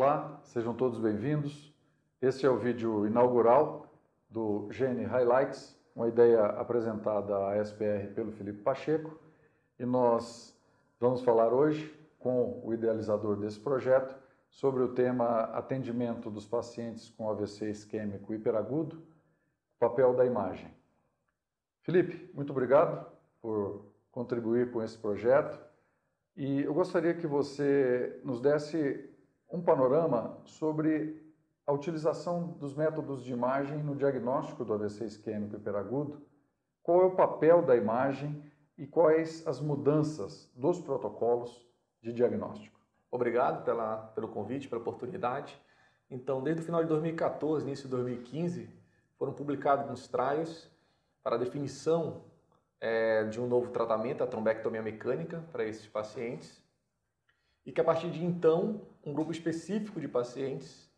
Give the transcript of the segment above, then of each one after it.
Olá, sejam todos bem-vindos. Este é o vídeo inaugural do GN Highlights, uma ideia apresentada à SPR pelo Felipe Pacheco, e nós vamos falar hoje com o idealizador desse projeto sobre o tema atendimento dos pacientes com AVC isquêmico hiperagudo, papel da imagem. Felipe, muito obrigado por contribuir com esse projeto e eu gostaria que você nos desse um panorama sobre a utilização dos métodos de imagem no diagnóstico do AVC isquêmico hiperagudo, qual é o papel da imagem e quais as mudanças dos protocolos de diagnóstico. Obrigado pela, pelo convite, pela oportunidade. Então, desde o final de 2014, início de 2015, foram publicados alguns trials para a definição é, de um novo tratamento, a trombectomia mecânica, para esses pacientes. E que a partir de então, um grupo específico de pacientes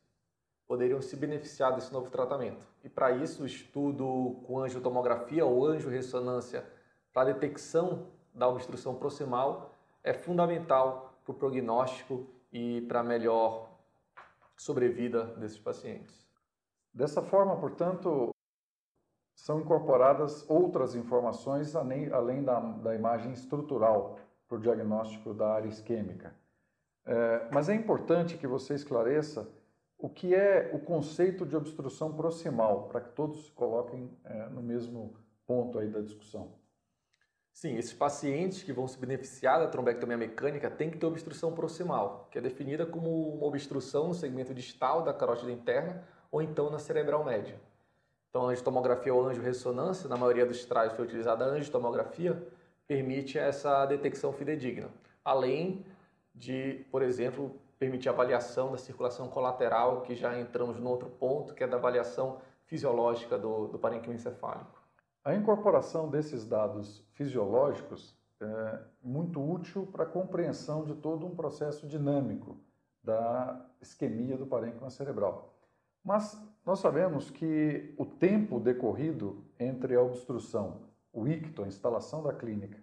poderiam se beneficiar desse novo tratamento. E para isso, o estudo com angiotomografia ou angiorressonância para detecção da obstrução proximal é fundamental para o prognóstico e para a melhor sobrevida desses pacientes. Dessa forma, portanto, são incorporadas outras informações além da, da imagem estrutural para o diagnóstico da área isquêmica. É, mas é importante que você esclareça o que é o conceito de obstrução proximal, para que todos se coloquem é, no mesmo ponto aí da discussão. Sim, esses pacientes que vão se beneficiar da trombectomia mecânica têm que ter obstrução proximal, que é definida como uma obstrução no segmento distal da carótida interna ou então na cerebral média. Então, a angiotomografia ou angiorressonância, na maioria dos trajes foi utilizada a angiotomografia, permite essa detecção fidedigna. Além de, por exemplo, permitir a avaliação da circulação colateral, que já entramos no outro ponto, que é da avaliação fisiológica do, do parênquima encefálico. A incorporação desses dados fisiológicos é muito útil para a compreensão de todo um processo dinâmico da isquemia do parênquima cerebral. Mas nós sabemos que o tempo decorrido entre a obstrução, o icto, a instalação da clínica,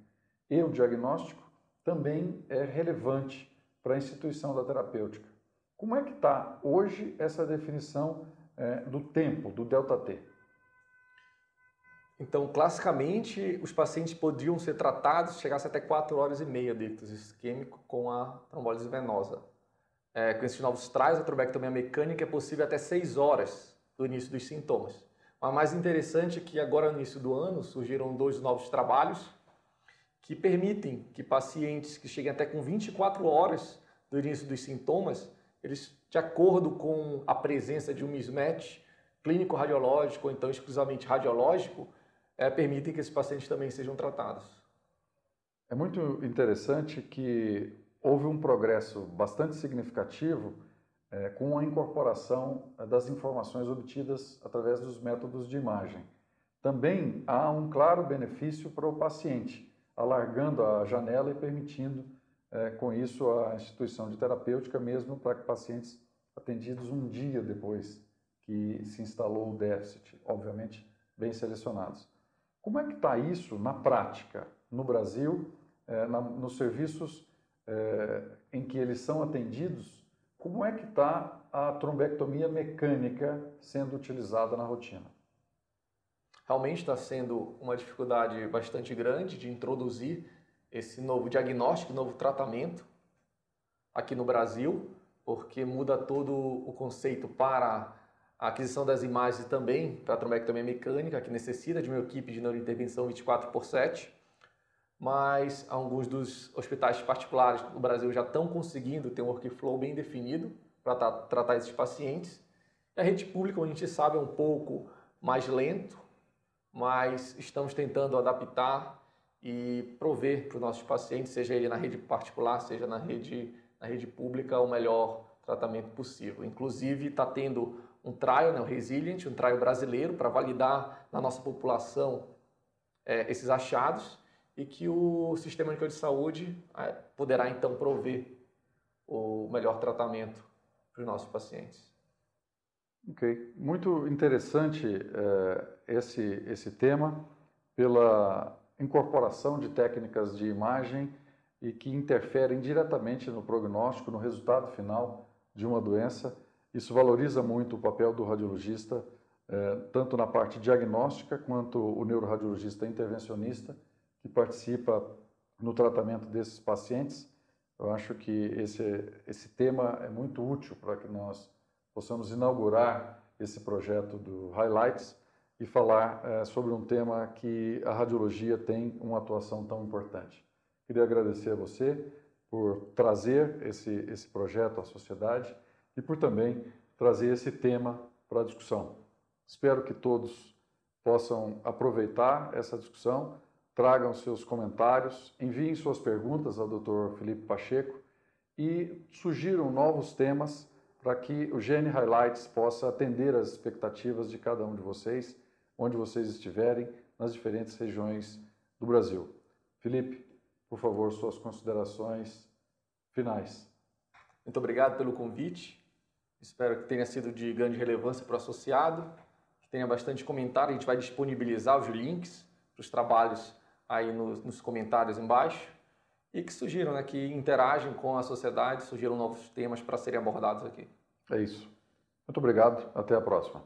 e o diagnóstico também é relevante para a instituição da terapêutica. Como é que está hoje essa definição é, do tempo, do ΔT? Então, classicamente, os pacientes podiam ser tratados, chegasse até 4 horas e meia de ictus isquêmico com a trombólise venosa é, com esses novos trials, a trombectomia mecânica é possível até 6 horas do início dos sintomas. Mas mais interessante é que agora no início do ano surgiram dois novos trabalhos que permitem que pacientes que cheguem até com 24 horas do início dos sintomas, eles, de acordo com a presença de um mismatch clínico radiológico ou então exclusivamente radiológico, é, permitem que esses pacientes também sejam tratados. É muito interessante que houve um progresso bastante significativo é, com a incorporação é, das informações obtidas através dos métodos de imagem. Também há um claro benefício para o paciente, alargando a janela e permitindo, é, com isso, a instituição de terapêutica mesmo para pacientes atendidos um dia depois que se instalou o déficit, obviamente bem selecionados. Como é que está isso na prática no Brasil, é, na, nos serviços é, em que eles são atendidos, como é que está a trombectomia mecânica sendo utilizada na rotina? Realmente está sendo uma dificuldade bastante grande de introduzir esse novo diagnóstico, novo tratamento aqui no Brasil, porque muda todo o conceito para a aquisição das imagens também para a trombectomia mecânica, que necessita de uma equipe de neurointervenção 24 por 7 mas alguns dos hospitais particulares no Brasil já estão conseguindo ter um workflow bem definido para tratar esses pacientes. E a rede pública, a gente sabe, é um pouco mais lento, mas estamos tentando adaptar e prover para os nossos pacientes, seja ele na rede particular, seja na rede, na rede pública, o melhor tratamento possível. Inclusive, está tendo um trial, né, o Resilient, um trial brasileiro, para validar na nossa população é, esses achados e que o Sistema Único de Saúde é, poderá então prover o melhor tratamento para os nossos pacientes. Ok, muito interessante é, esse, esse tema pela incorporação de técnicas de imagem e que interferem diretamente no prognóstico, no resultado final de uma doença. Isso valoriza muito o papel do radiologista, eh, tanto na parte diagnóstica quanto o neuroradiologista intervencionista, que participa no tratamento desses pacientes. Eu acho que esse, esse tema é muito útil para que nós possamos inaugurar esse projeto do Highlights e falar é, sobre um tema que a radiologia tem uma atuação tão importante. Queria agradecer a você por trazer esse, esse projeto à sociedade e por também trazer esse tema para a discussão. Espero que todos possam aproveitar essa discussão, tragam seus comentários, enviem suas perguntas ao Dr. Felipe Pacheco e sugiram novos temas para que o Gene Highlights possa atender às expectativas de cada um de vocês, onde vocês estiverem, nas diferentes regiões do Brasil. Felipe, por favor, suas considerações finais. Muito obrigado pelo convite. Espero que tenha sido de grande relevância para o associado, que tenha bastante comentário. A gente vai disponibilizar os links para os trabalhos aí nos, nos comentários embaixo e que surgiram, né, que interagem com a sociedade, surgiram novos temas para serem abordados aqui. É isso. Muito obrigado. Até a próxima.